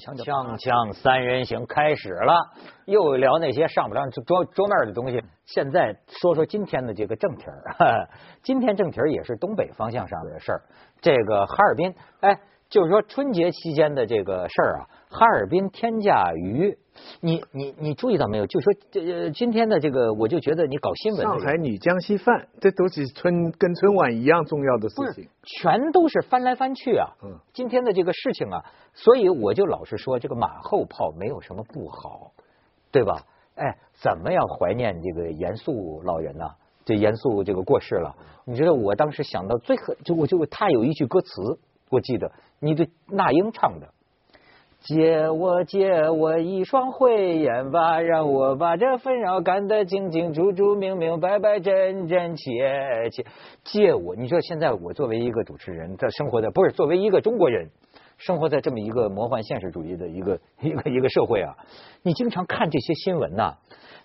锵锵三人行开始了，又聊那些上不了桌桌面的东西。现在说说今天的这个正题儿，今天正题儿也是东北方向上的事儿。这个哈尔滨，哎，就是说春节期间的这个事儿啊，哈尔滨天价鱼，你你你注意到没有？就说这今天的这个，我就觉得你搞新闻，上海女江西饭，这都是春跟春晚一样重要的事情，全都是翻来翻去啊。嗯，今天的这个事情啊，所以我就老是说，这个马后炮没有什么不好，对吧？哎，怎么样怀念这个严肃老人呢？这严肃这个过世了，你知道我当时想到最可就我就他有一句歌词，我记得，你的那英唱的，借我借我一双慧眼吧，让我把这纷扰干得清清楚楚、明明白白、真真切切。借我，你说现在我作为一个主持人，在生活在不是作为一个中国人，生活在这么一个魔幻现实主义的一个 一个一个社会啊，你经常看这些新闻呐，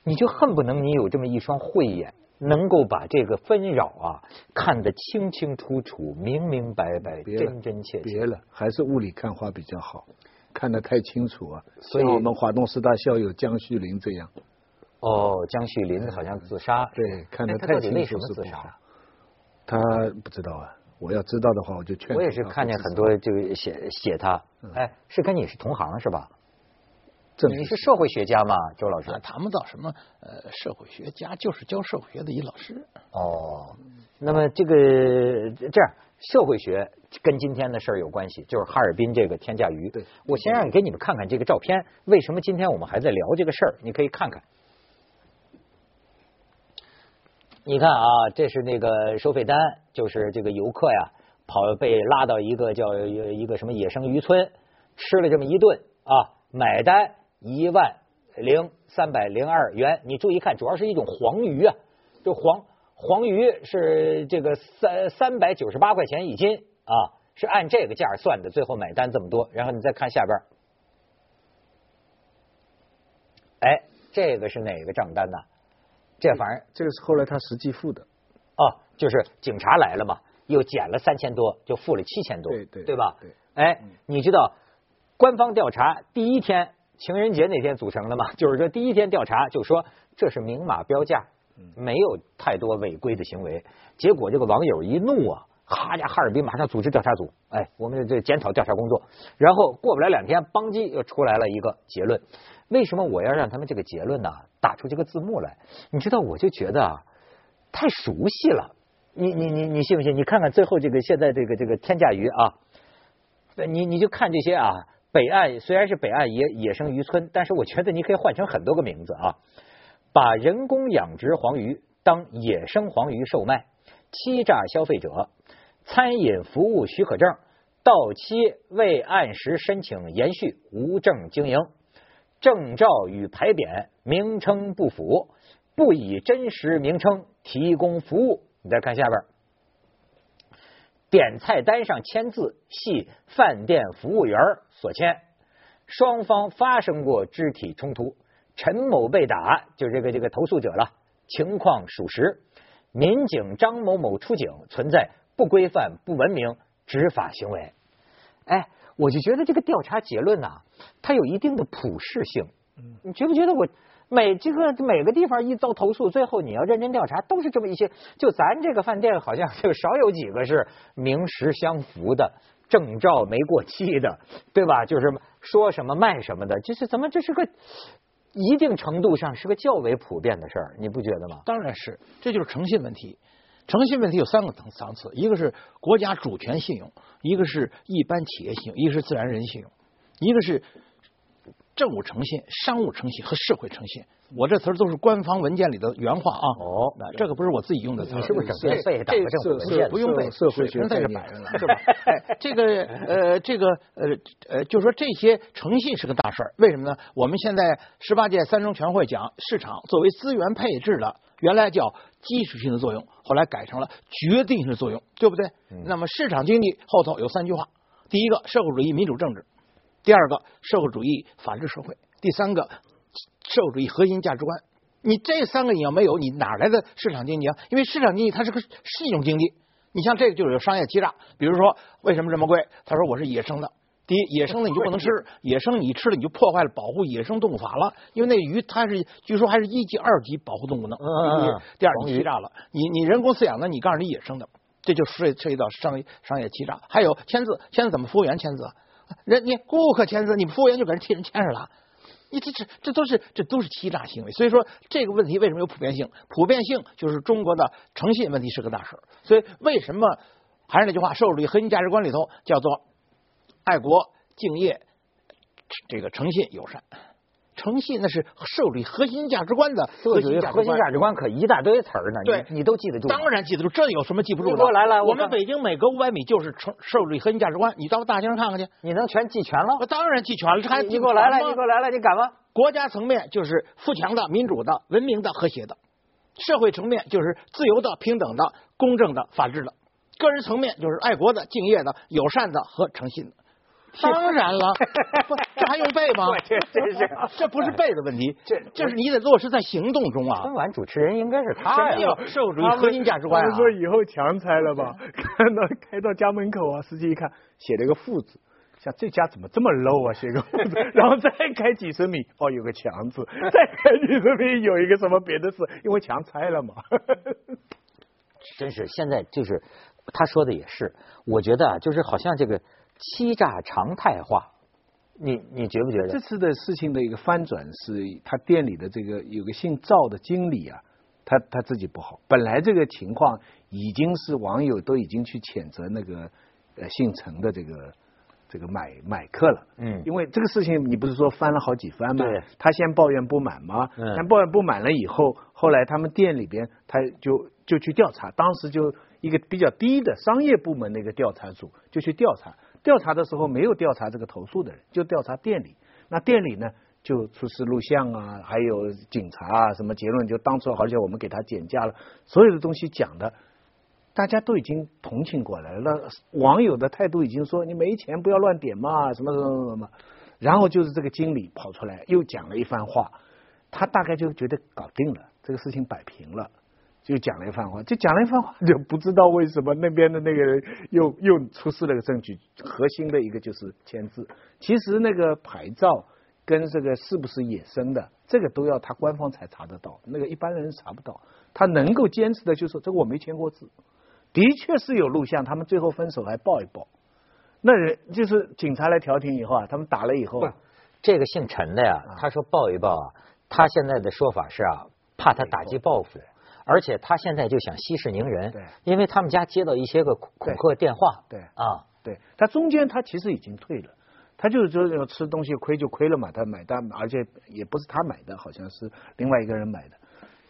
你就恨不能你有这么一双慧眼。能够把这个纷扰啊看得清清楚楚、明明白白、真真切切。别了，还是雾里看花比较好，看得太清楚啊。所以我们华东师大校友江旭林这样。哦，江旭林好像自杀。对，看得太清楚。为什么自杀？他不知道啊。我要知道的话，我就劝。我也是看见很多就写写他，哎，是跟你是同行是吧？你是社会学家吗，周老师？谈不到什么呃社会学家，就是教社会学的一老师。哦，那么这个这样，社会学跟今天的事儿有关系，就是哈尔滨这个天价鱼。对，我先让你给你们看看这个照片，为什么今天我们还在聊这个事儿？你可以看看。你看啊，这是那个收费单，就是这个游客呀，跑被拉到一个叫一个什么野生渔村，吃了这么一顿啊，买单。一万零三百零二元，你注意看，主要是一种黄鱼啊，就黄黄鱼是这个三三百九十八块钱一斤啊，是按这个价算的，最后买单这么多。然后你再看下边，哎，这个是哪个账单呢？这反正这个是后来他实际付的哦，就是警察来了嘛，又减了三千多，就付了七千多，对对，对吧？对，哎，你知道官方调查第一天。情人节那天组成的嘛，就是说第一天调查就说这是明码标价，没有太多违规的行为。结果这个网友一怒啊，哈家哈尔滨马上组织调查组，哎，我们这检讨调查工作。然后过不了两天，邦基又出来了一个结论。为什么我要让他们这个结论呢？打出这个字幕来？你知道，我就觉得啊，太熟悉了。你你你你信不信？你看看最后这个现在这个这个天价鱼啊，你你就看这些啊。北岸虽然是北岸野野生渔村，但是我觉得你可以换成很多个名字啊，把人工养殖黄鱼当野生黄鱼售卖，欺诈消费者，餐饮服务许可证到期未按时申请延续，无证经营，证照与牌匾名称不符，不以真实名称提供服务。你再看下边。点菜单上签字系饭店服务员所签，双方发生过肢体冲突，陈某被打，就这个这个投诉者了，情况属实。民警张某某出警，存在不规范、不文明执法行为。哎，我就觉得这个调查结论呐，它有一定的普适性。你觉不觉得我？每这个每个地方一遭投诉，最后你要认真调查，都是这么一些。就咱这个饭店，好像就少有几个是名实相符的，证照没过期的，对吧？就是说什么卖什么的，就是怎么这是个一定程度上是个较为普遍的事儿，你不觉得吗？当然是，这就是诚信问题。诚信问题有三个层层次，一个是国家主权信用，一个是一般企业信用，一个是自然人信用，一个是。政务诚信、商务诚信和社会诚信，我这词儿都是官方文件里的原话啊。哦，那这个不是我自己用的词，儿是不是整天背这个不用背，社会学在这摆着呢，是吧？哎，这个呃，这个呃呃，就说这些诚信是个大事儿，为什么呢？我们现在十八届三中全会讲，市场作为资源配置的，原来叫基础性的作用，后来改成了决定性的作用，对不对？那么市场经济后头有三句话：第一个，社会主义民主政治。第二个社会主义法治社会，第三个社会主义核心价值观。你这三个你要没有，你哪来的市场经济啊？因为市场经济它是个是一种经济。你像这个就是有商业欺诈，比如说为什么这么贵？他说我是野生的，第一，野生的你就不能吃，野生你吃了你就破坏了保护野生动物法了，因为那鱼它是据说还是一级、二级保护动物呢。嗯嗯嗯。第二，你欺诈了，你你人工饲养的，你告诉你野生的，这就涉涉及到商业商业欺诈。还有签字，签字怎么服务员签字？人你顾客签字，你服务员就给人替人签上了，你这这这都是这都是欺诈行为。所以说这个问题为什么有普遍性？普遍性就是中国的诚信问题是个大事所以为什么还是那句话，社会主义核心价值观里头叫做。爱国、敬业，这个诚信、友善，诚信那是社会主义核心价值观的核心核心价值观，可一大堆词儿呢。对，你都记得住？当然记得住，这有什么记不住的？我来来，我们北京每隔五百米就是成社会主义核心价值观，你到大街上看看去，你能全记全了？我当然记全了，这还你给我来了，你给我来了，你敢吗？国家层面就是富强的、民主的、文明的、和谐的；社会层面就是自由的、平等的、公正的、法治的；个人层面就是爱国的、敬业的、友善的和诚信的。当然了，不，这还用背吗？这这是 这不是背的问题，这这是你得落实在行动中啊。春晚主持人应该是他呀，社会主义核心价值观啊。说以后强拆了吧？看到开到家门口啊，司机一看写了个富字，像这家怎么这么 low 啊？写个富字，然后再开几十米，哦，有个强字，再开几十米有一个什么别的字，因为墙拆了嘛。真是现在就是他说的也是，我觉得啊，就是好像这个。欺诈常态化，你你觉不觉得？这次的事情的一个翻转是他店里的这个有个姓赵的经理啊，他他自己不好。本来这个情况已经是网友都已经去谴责那个呃姓陈的这个这个买买客了。嗯。因为这个事情你不是说翻了好几番吗？对。他先抱怨不满吗？嗯。但抱怨不满了以后，后来他们店里边他就就去调查，当时就一个比较低的商业部门的一个调查组就去调查。调查的时候没有调查这个投诉的人，就调查店里。那店里呢，就出示录像啊，还有警察啊，什么结论就当初，而且我们给他减价了，所有的东西讲的，大家都已经同情过来了。网友的态度已经说你没钱不要乱点嘛，什么什么什么。然后就是这个经理跑出来又讲了一番话，他大概就觉得搞定了，这个事情摆平了。就讲了一番话，就讲了一番话，就不知道为什么那边的那个人又又出示了个证据，核心的一个就是签字。其实那个牌照跟这个是不是野生的，这个都要他官方才查得到，那个一般人查不到。他能够坚持的就是这个我没签过字，的确是有录像，他们最后分手还抱一抱。那人就是警察来调停以后啊，他们打了以后，这个姓陈的呀，他说抱一抱啊，他现在的说法是啊，怕他打击报复。而且他现在就想息事宁人，对，因为他们家接到一些个恐吓电话，对。啊，对。他中间他其实已经退了，他就是说要吃东西亏就亏了嘛，他买单，而且也不是他买的，好像是另外一个人买的，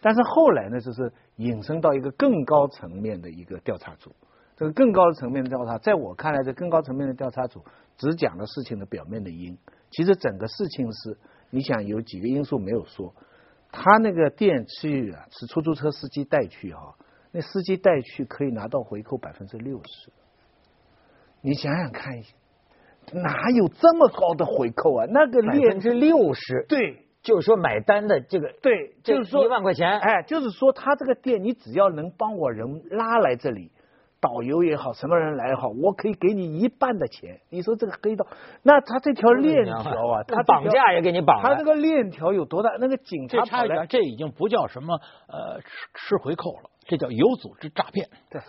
但是后来呢，就是引申到一个更高层面的一个调查组，这个更高层面的调查，在我看来，这更高层面的调查组只讲了事情的表面的因，其实整个事情是，你想有几个因素没有说。他那个店去啊，是出租车司机带去哈，那司机带去可以拿到回扣百分之六十。你想想看，哪有这么高的回扣啊？那个百分之六十，对，就是说买单的这个，对，就是说一万块钱，哎，就是说他这个店，你只要能帮我人拉来这里。导游也好，什么人来也好，我可以给你一半的钱。你说这个黑道，那他这条链条啊，他绑架也给你绑。他这个链条有多大？那个警察差一点，这已经不叫什么呃吃吃回扣了，这叫有组织诈骗。对，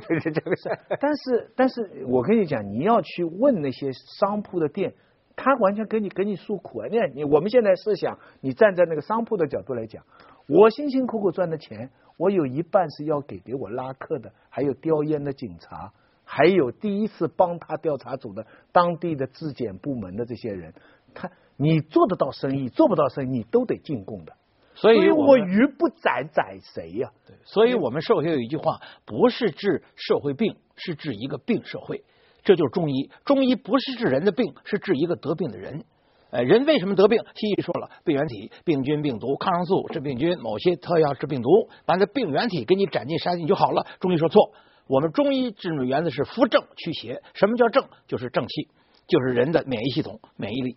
对对这个事。但是，但是我跟你讲，你要去问那些商铺的店，他完全给你给你诉苦啊！你看，你我们现在是想，你站在那个商铺的角度来讲，我辛辛苦苦赚的钱。我有一半是要给给我拉客的，还有叼烟的警察，还有第一次帮他调查组的当地的质检部门的这些人。他你做得到生意，做不到生意，你都得进贡的。所以我鱼不宰宰谁呀？对，所以我们社会学有一句话，不是治社会病，是治一个病社会。这就是中医，中医不是治人的病，是治一个得病的人。呃，人为什么得病？西医说了，病原体、病菌、病毒、抗生素治病菌，某些特药治病毒，把那病原体给你斩尽杀尽就好了。中医说错，我们中医治的原则是扶正祛邪。什么叫正？就是正气，就是人的免疫系统、免疫力、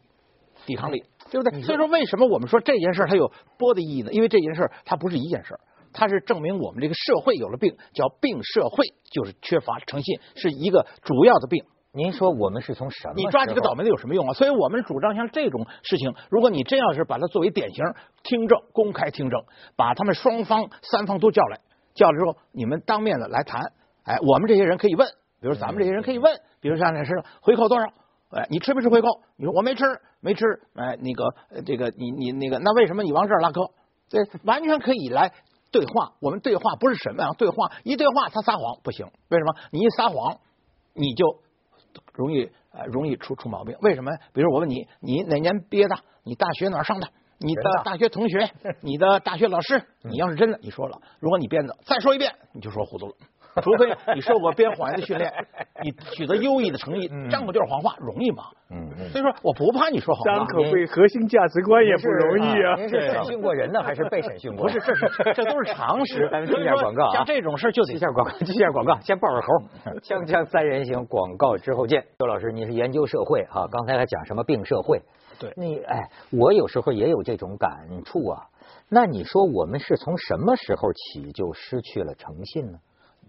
抵抗力，对不对？所以说，为什么我们说这件事它有波的意义呢？因为这件事它不是一件事，它是证明我们这个社会有了病，叫病社会，就是缺乏诚信，是一个主要的病。您说我们是从什么？你抓几个倒霉的有什么用啊？所以我们主张像这种事情，如果你真要是把它作为典型听证，公开听证，把他们双方三方都叫来，叫来之后，你们当面的来谈。哎，我们这些人可以问，比如咱们这些人可以问，比如像那是回扣多少？哎，你吃没吃回扣？你说我没吃，没吃。哎，那个这个你你那个，那为什么你往这儿拉客？这完全可以来对话。我们对话不是什么呀？对话一对话他撒谎不行，为什么？你一撒谎，你就容易呃容易出出毛病。为什么？比如我问你，你哪年毕业的？你大学哪上的？你的大学同学？你的大学老师？你要是真的，你说了；如果你编的，再说一遍，你就说糊涂了。除非你受过编谎言的训练，你取得优异的成绩，张口就是谎话，容易吗？嗯嗯。所以说，我不怕你说谎话。张口背核心价值观也不容易啊。您是审讯过人呢，还是被审讯过？不是，这是这都是常识。咱们接下广告啊。像这种事就得接下广告，接下广告，先报个猴。锵锵三人行，广告之后见。周老师，你是研究社会哈？刚才还讲什么病社会？对。你哎，我有时候也有这种感触啊。那你说我们是从什么时候起就失去了诚信呢？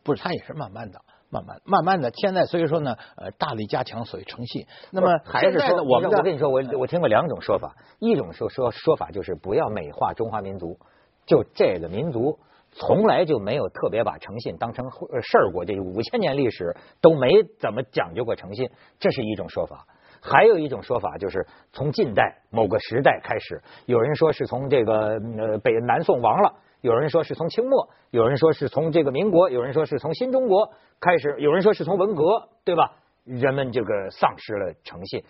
不是，他也是慢慢的、慢慢、慢慢的。现在所以说呢，呃，大力加强所谓诚信。那么还是说，我我跟你说，我我听过两种说法，一种说说说法就是不要美化中华民族，就这个民族从来就没有特别把诚信当成事儿过，这五千年历史都没怎么讲究过诚信，这是一种说法。还有一种说法就是从近代某个时代开始，有人说是从这个呃北南宋亡了。有人说是从清末，有人说是从这个民国，有人说是从新中国开始，有人说是从文革，对吧？人们这个丧失了诚信。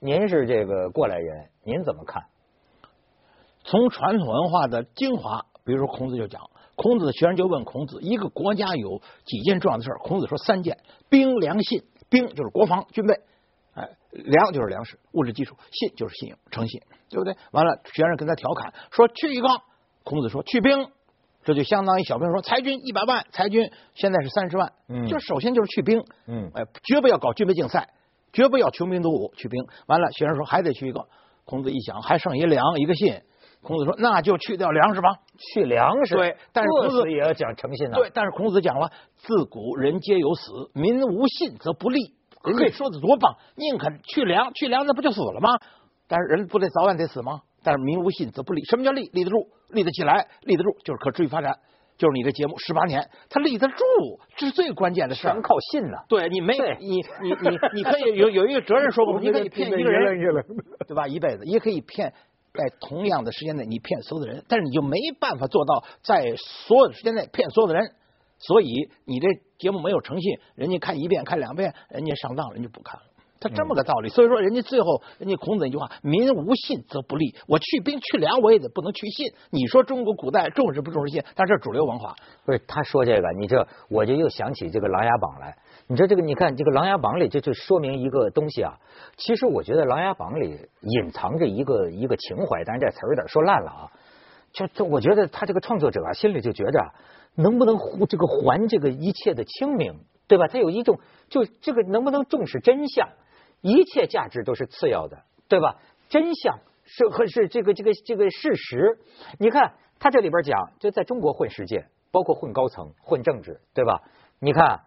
您是这个过来人，您怎么看？从传统文化的精华，比如说孔子就讲，孔子的学生就问孔子，一个国家有几件重要的事孔子说三件：兵、粮、信。兵就是国防军备，哎，粮就是粮食物质基础，信就是信用诚信，对不对？完了，学生跟他调侃说去一个。孔子说：“去兵，这就相当于小兵说裁军一百万，裁军现在是三十万，嗯，就首先就是去兵，嗯，哎，绝不要搞军备竞赛，绝不要穷兵黩武，去兵。完了，学生说还得去一个。孔子一想，还剩一粮，一个信。孔子说，那就去掉粮食吧，去粮食。对，但是孔子也要讲诚信啊。对，但是孔子讲了，自古人皆有死，民无信则不立。人家说的多棒，宁肯去粮，去粮那不就死了吗？但是人不得早晚得死吗？但是民无信则不立。什么叫立？立得住，立得起来，立得住就是可持续发展。就是你的节目十八年，它立得住，这是最关键的事全靠信了。对你没你你你你可以有有一个责任说过，你可以骗一个人，对吧？一辈子也可以骗，在同样的时间内你骗所有的人，但是你就没办法做到在所有的时间内骗所有的人。所以你这节目没有诚信，人家看一遍看两遍，人家上当，人就不看了。他这么个道理，所以说人家最后人家孔子那句话：“民无信则不立。”我去兵去粮，我也得不能去信。你说中国古代重视不重视信？但是主流文化不是他说这个，你这我就又想起这个《琅琊榜》来。你说这个，你看这个《琅琊榜》里，这就说明一个东西啊。其实我觉得《琅琊榜》里隐藏着一个一个情怀，但是这词儿有点说烂了啊。就这我觉得他这个创作者啊，心里就觉着能不能这个还这个一切的清明，对吧？他有一种就这个能不能重视真相？一切价值都是次要的，对吧？真相是和是这个这个这个事实。你看他这里边讲，就在中国混世界，包括混高层、混政治，对吧？你看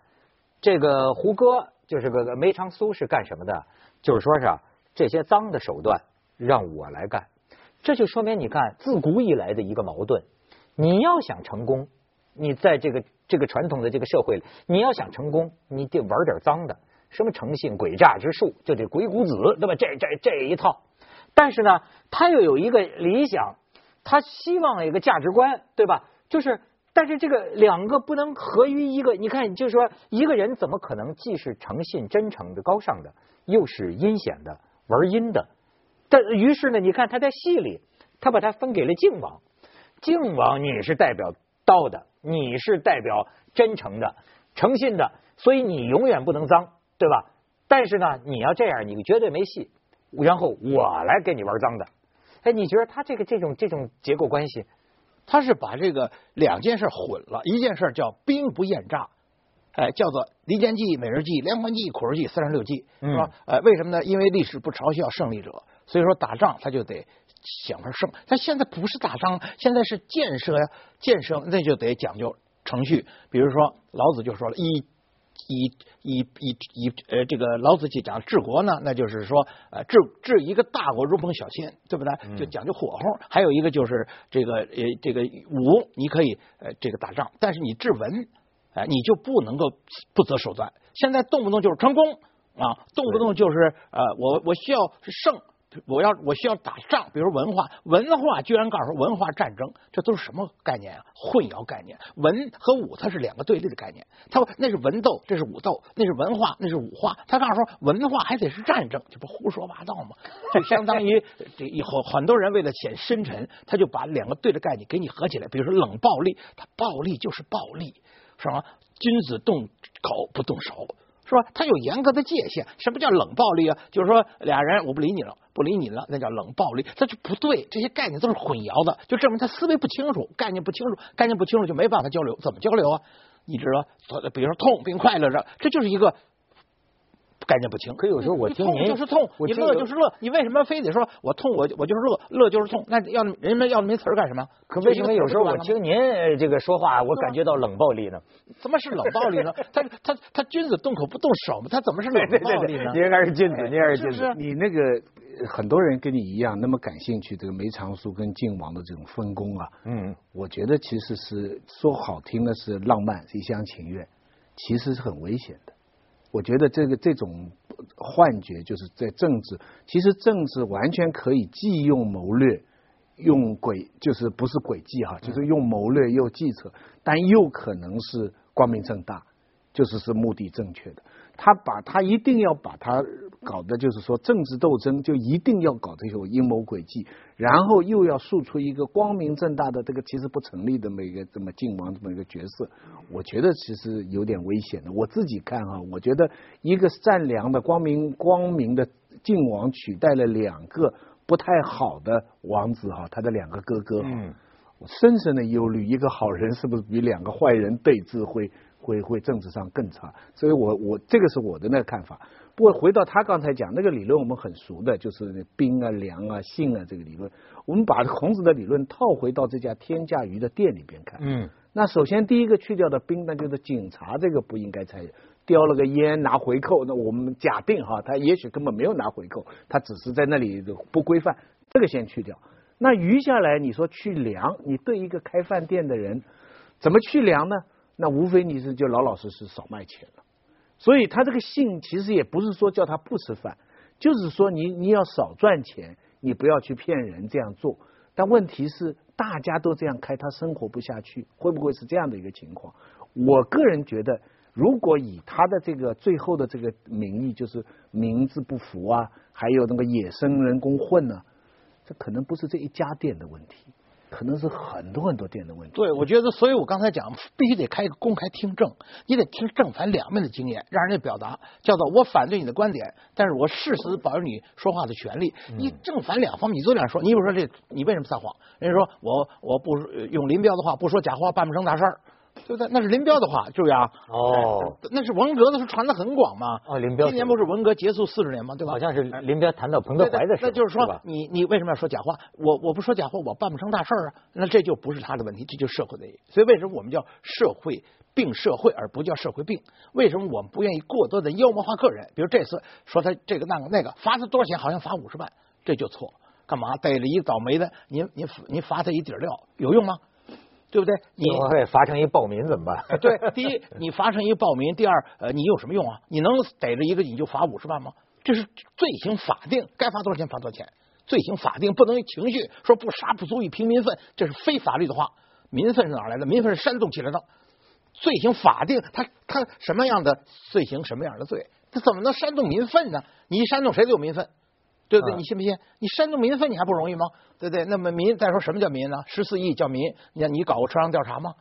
这个胡歌就是个梅长苏是干什么的？就是说是这些脏的手段让我来干，这就说明你看自古以来的一个矛盾。你要想成功，你在这个这个传统的这个社会里，你要想成功，你得玩点脏的。什么诚信诡诈之术，就这鬼谷子，对吧？这这这一套，但是呢，他又有一个理想，他希望有一个价值观，对吧？就是，但是这个两个不能合于一个。你看，就是说，一个人怎么可能既是诚信、真诚的、高尚的，又是阴险的、玩阴的？但于是呢，你看他在戏里，他把他分给了靖王。靖王，你是代表道的，你是代表真诚的、诚信的，所以你永远不能脏。对吧？但是呢，你要这样，你绝对没戏。然后我来给你玩脏的。哎，你觉得他这个这种这种结构关系，他是把这个两件事混了。一件事叫兵不厌诈，哎，叫做离间计、美人计、连环计、苦肉计、三十六计，是吧？哎，为什么呢？因为历史不嘲笑胜利者，所以说打仗他就得想法胜。他现在不是打仗，现在是建设呀，建设那就得讲究程序。比如说老子就说了，以以以以以呃这个老子去讲治国呢，那就是说呃治治一个大国如烹小鲜，对不对？就讲究火候。还有一个就是这个呃这个武，你可以呃这个打仗，但是你治文，哎，你就不能够不择手段。现在动不动就是成功啊，动不动就是呃我我需要胜。我要我需要打仗，比如文化，文化居然告诉文化战争，这都是什么概念啊？混淆概念，文和武它是两个对立的概念。他说那是文斗，这是武斗，那是文化，那是武化。他告诉说文化还得是战争，这不胡说八道吗？就相当于这以后很多人为了显深沉，他就把两个对的概念给你合起来。比如说冷暴力，他暴力就是暴力，是吧？君子动口不动手。是吧？它有严格的界限。什么叫冷暴力啊？就是说俩人我不理你了，不理你了，那叫冷暴力。他就不对，这些概念都是混淆的，就证明他思维不清楚，概念不清楚，概念不清楚就没办法交流。怎么交流啊？你知道，比如说痛并快乐着，这就是一个。概念不清，可有时候我听您就是痛，你乐就是乐，你为什么非得说我痛我我就是乐，乐就是痛？那要人们要没词儿干什么？可为什么有时候我听您这个说话，我感觉到冷暴力呢？怎么是冷暴力呢？他他他君子动口不动手嘛，他怎么是冷暴力呢？你应该是君子，你应该是君子。你那个很多人跟你一样那么感兴趣，这个梅长苏跟靖王的这种分工啊，嗯，我觉得其实是说好听的是浪漫是一厢情愿，其实是很危险的。我觉得这个这种幻觉就是在政治，其实政治完全可以既用谋略，用诡，就是不是诡计哈，就是用谋略又计策，但又可能是光明正大，就是是目的正确的。他把他一定要把他搞的，就是说政治斗争就一定要搞这种阴谋诡计，然后又要塑出一个光明正大的这个其实不成立的这么一个这么靖王这么一个角色，我觉得其实有点危险的。我自己看啊，我觉得一个善良的光明光明的靖王取代了两个不太好的王子哈，他的两个哥哥，嗯，我深深的忧虑，一个好人是不是比两个坏人对峙会？会会政治上更差，所以我我这个是我的那个看法。不过回到他刚才讲那个理论，我们很熟的，就是冰啊、凉啊、性啊这个理论。我们把孔子的理论套回到这家天价鱼的店里边看。嗯。那首先第一个去掉的冰，那就是警察这个不应该参与，叼了个烟拿回扣。那我们假定哈，他也许根本没有拿回扣，他只是在那里不规范，这个先去掉。那余下来你说去量，你对一个开饭店的人怎么去量呢？那无非你是就老老实实少卖钱了，所以他这个信其实也不是说叫他不吃饭，就是说你你要少赚钱，你不要去骗人这样做。但问题是大家都这样开，他生活不下去，会不会是这样的一个情况？我个人觉得，如果以他的这个最后的这个名义，就是名字不符啊，还有那个野生人工混呢，这可能不是这一家店的问题。可能是很多很多店的问题。对，我觉得，所以我刚才讲，必须得开一个公开听证，你得听正反两面的经验，让人家表达，叫做我反对你的观点，但是我誓死保证你说话的权利。你正反两方面你都这样说，你比如说这，你为什么撒谎？人家说我我不用林彪的话，不说假话，办不成大事儿。对不对？那是林彪的话，注意啊！哦，那是文革的时候传的很广嘛。哦，林彪。今年不是文革结束四十年吗？对吧？好像是林彪谈到彭德怀的事那就是说，你你为什么要说假话？我我不说假话，我办不成大事啊。那这就不是他的问题，这就是社会的。所以为什么我们叫社会病社会，而不叫社会病？为什么我们不愿意过多的妖魔化个人？比如这次说他这个那个那个罚他多少钱？好像罚五十万，这就错。干嘛逮了一个倒霉的？您您您罚他一底料有用吗？对不对？你会罚成一暴民怎么办？对，第一你罚成一暴民，第二呃你有什么用啊？你能逮着一个你就罚五十万吗？这是罪行法定，该罚多少钱罚多少钱。罪行法定不能情绪说不杀不足以平民愤，这是非法律的话。民愤是哪来的？民愤是煽动起来的。罪行法定，他他什么样的罪行什么样的罪？他怎么能煽动民愤呢？你一煽动谁都有民愤。对不对？你信不信？你煽动民愤，你还不容易吗？对不对？那么民再说什么叫民呢？十四亿叫民，你看你搞过车上调查吗？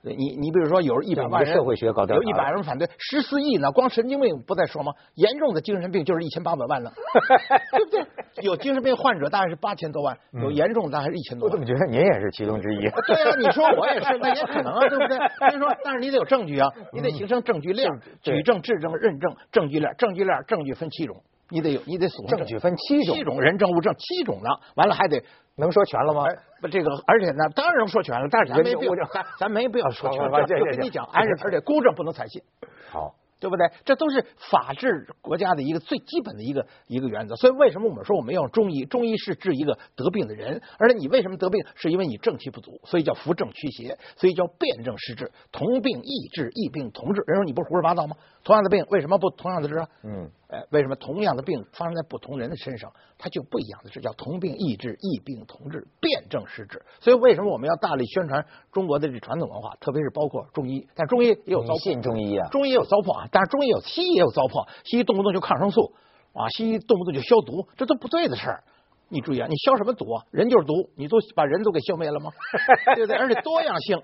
你你比如说有一百万人社会学搞调查，有一百人反对，十四亿呢？光神经病不再说吗？严重的精神病就是一千八百万了，对不对？有精神病患者大概是八千多万，有严重的大概是一千多万。我怎么觉得您也是其中之一？对啊，你说我也是，那也可能啊，对不对？所以说，但是你得有证据啊，你得形成证据链，举证、质证、认证，证据链，证据链，证据分七种。你得有，你得证据分七种，七种人证物证七种呢，完了还得能说全了吗？不，这个而且呢，当然能说全了，但是咱没必要，咱咱没必要说全了。跟你讲，而且而且，公证不能采信。好，对不对？这都是法治国家的一个最基本的一个一个原则。所以为什么我们说我们要中医？中医是治一个得病的人，而且你为什么得病？是因为你正气不足，所以叫扶正驱邪，所以叫辨证施治，同病异治，异病同治。人说你不是胡说八道吗？同样的病为什么不同样的治啊？嗯，哎，为什么同样的病发生在不同人的身上，它就不一样的治？叫同病异治，异病同治，辨证施治。所以为什么我们要大力宣传中国的这传统文化，特别是包括中医？但中医也有糟粕，信中医啊，中医也有糟粕啊。但是中医有西医也有糟粕，西医动不动就抗生素啊，西医动不动就消毒，这都不对的事儿。你注意啊，你消什么毒啊？人就是毒，你都把人都给消灭了吗？对不对？而且多样性。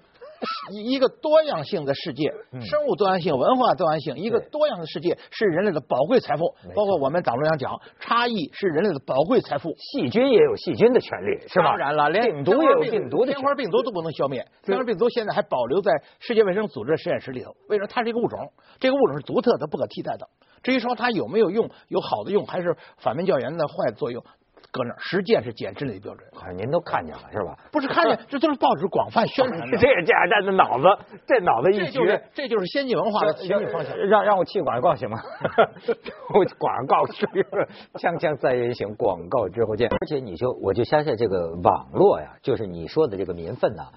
一个多样性的世界，生物多样性、文化多样性，一个多样的世界是人类的宝贵财富。包括我们党中央讲，差异是人类的宝贵财富。细菌也有细菌的权利，是吧？当然了，连病毒也有病毒的天花病毒都不能消灭。天花病毒现在还保留在世界卫生组织实验室里头。为什么？它是一个物种，这个物种是独特的、不可替代的。至于说它有没有用，有好的用，还是反面教研的坏作用？搁那实践是检质类标准，好像您都看见了是吧？不是看见，这都是报纸广泛宣传的。这家伙的脑子，这脑子一绝，这就是先进文化的前进方向。让让我去广告行吗？我广告是锵锵三人行，广告之后见。而且你就我就相信这个网络呀，就是你说的这个民愤呐，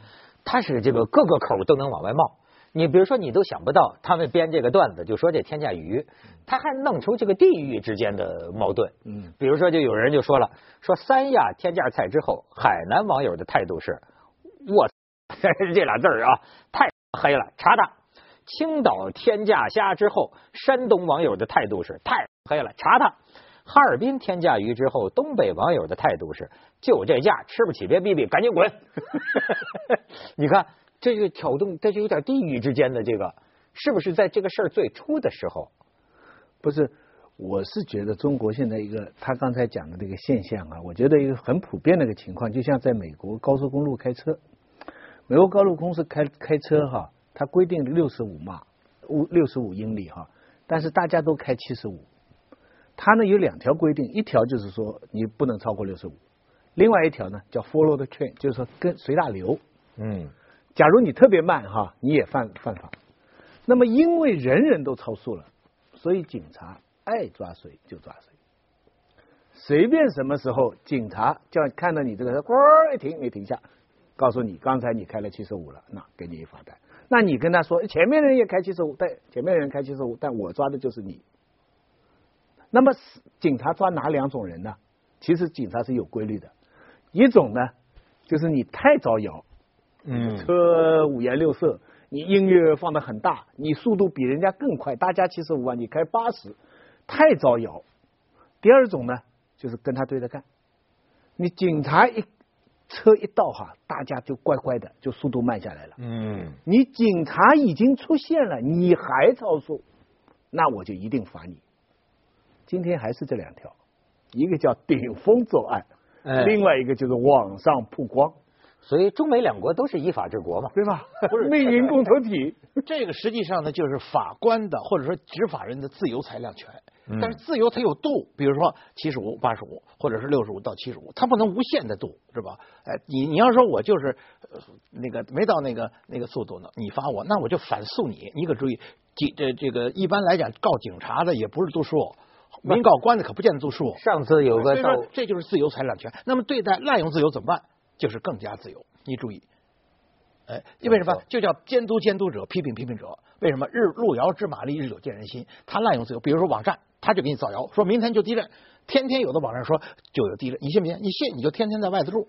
它是这个各个口都能往外冒。你比如说，你都想不到他们编这个段子，就说这天价鱼，他还弄出这个地域之间的矛盾。嗯，比如说，就有人就说了，说三亚天价菜之后，海南网友的态度是，我 这俩字儿啊，太黑了，查他。青岛天价虾之后，山东网友的态度是太黑了，查他。哈尔滨天价鱼之后，东北网友的态度是就这价吃不起，别逼逼，赶紧滚。你看。这个挑动，这就有点地域之间的这个，是不是在这个事儿最初的时候？不是，我是觉得中国现在一个他刚才讲的这个现象啊，我觉得一个很普遍的一个情况，就像在美国高速公路开车，美国高速公司开开车哈，它规定六十五码，五六十五英里哈，但是大家都开七十五，它呢有两条规定，一条就是说你不能超过六十五，另外一条呢叫 follow the train，就是说跟随大流，嗯。假如你特别慢哈，你也犯犯法。那么因为人人都超速了，所以警察爱抓谁就抓谁。随便什么时候，警察叫看到你这个车，咣一停，你停下，告诉你刚才你开了七十五了，那给你一罚单。那你跟他说，前面人也开七十五，对，前面人开七十五，但我抓的就是你。那么警察抓哪两种人呢？其实警察是有规律的，一种呢就是你太招摇。嗯，车五颜六色，你音乐放的很大，你速度比人家更快，大家七十五万，你开八十，太招摇。第二种呢，就是跟他对着干，你警察一车一到哈，大家就乖乖的，就速度慢下来了。嗯，你警察已经出现了，你还超速，那我就一定罚你。今天还是这两条，一个叫顶风作案，另外一个就是网上曝光。所以中美两国都是依法治国嘛，对吧？不是 命运共同体。这个实际上呢，就是法官的或者说执法人的自由裁量权。但是自由它有度，比如说七十五、八十五，或者是六十五到七十五，它不能无限的度，是吧？哎，你你要说我就是那个没到那个那个速度呢，你罚我，那我就反诉你。你可注意，警这这个一般来讲告警察的也不是读书，民告官的可不见得读书。上次有个，这就是自由裁量权。那么对待滥用自由怎么办？就是更加自由，你注意，哎，因为什么？就叫监督监督者，批评批评者。为什么？日路遥知马力，日久见人心。他滥用自由，比如说网站，他就给你造谣，说明天就地震，天天有的网站说就有地震，你信不信？你信你就天天在外头住，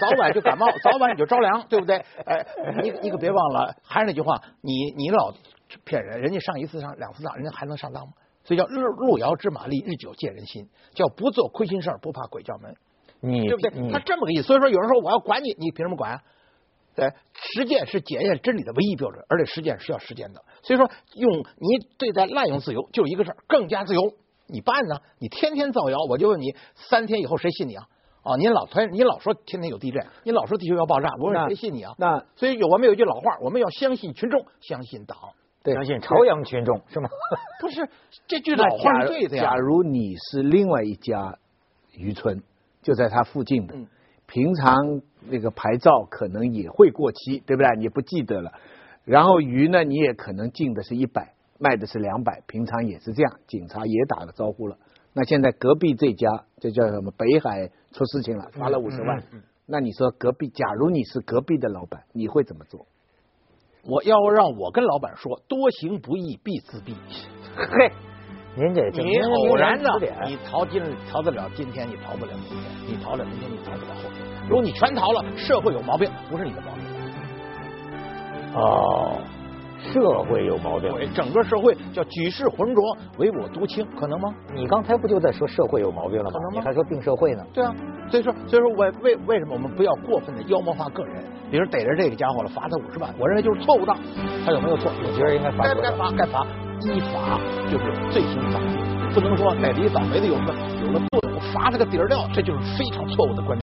早晚就感冒，早晚你就着凉，对不对？哎，你你可别忘了，还是那句话，你你老骗人，人家上一次上两次当，人家还能上当吗？所以叫日路遥知马力，日久见人心，叫不做亏心事儿，不怕鬼叫门。你对不对？他这么个意思，所以说有人说我要管你，你凭什么管啊？对，实践是检验真理的唯一标准，而且实践是要实践的。所以说，用你对待滥用自由就一个事儿，更加自由，你办呢？你天天造谣，我就问你，三天以后谁信你啊？啊，您老推，你老说天天有地震，你老说地球要爆炸，我问谁信你啊？那所以有我们有一句老话，我们要相信群众，相信党，相信朝阳群众是吗？不是，这句老话是对的呀。假如你是另外一家渔村。就在它附近的，平常那个牌照可能也会过期，对不对？你不记得了。然后鱼呢，你也可能进的是一百，卖的是两百，平常也是这样，警察也打了招呼了。那现在隔壁这家，这叫什么？北海出事情了，罚了五十万。那你说隔壁，假如你是隔壁的老板，你会怎么做？我要让我跟老板说，多行不义必自毙。嘿，您这你偶然的，你逃今逃得了今天，你逃不了明天；你逃了明天，你逃不了后天。如果你全逃了，社会有毛病，不是你的毛病。哦。社会有毛病，整个社会叫举世浑浊，唯我独清，可能吗？你刚才不就在说社会有毛病了吗？可能吗？你还说病社会呢？对啊，所以说，所以说我为为什么我们不要过分的妖魔化个人？比如逮着这个家伙了，罚他五十万，我认为就是错误的。他有没有错？我觉得应该罚。该不该罚？该罚。依法就是罪行法律，不能说逮着一倒霉的有了有了作用，罚他个底儿掉，这就是非常错误的观点。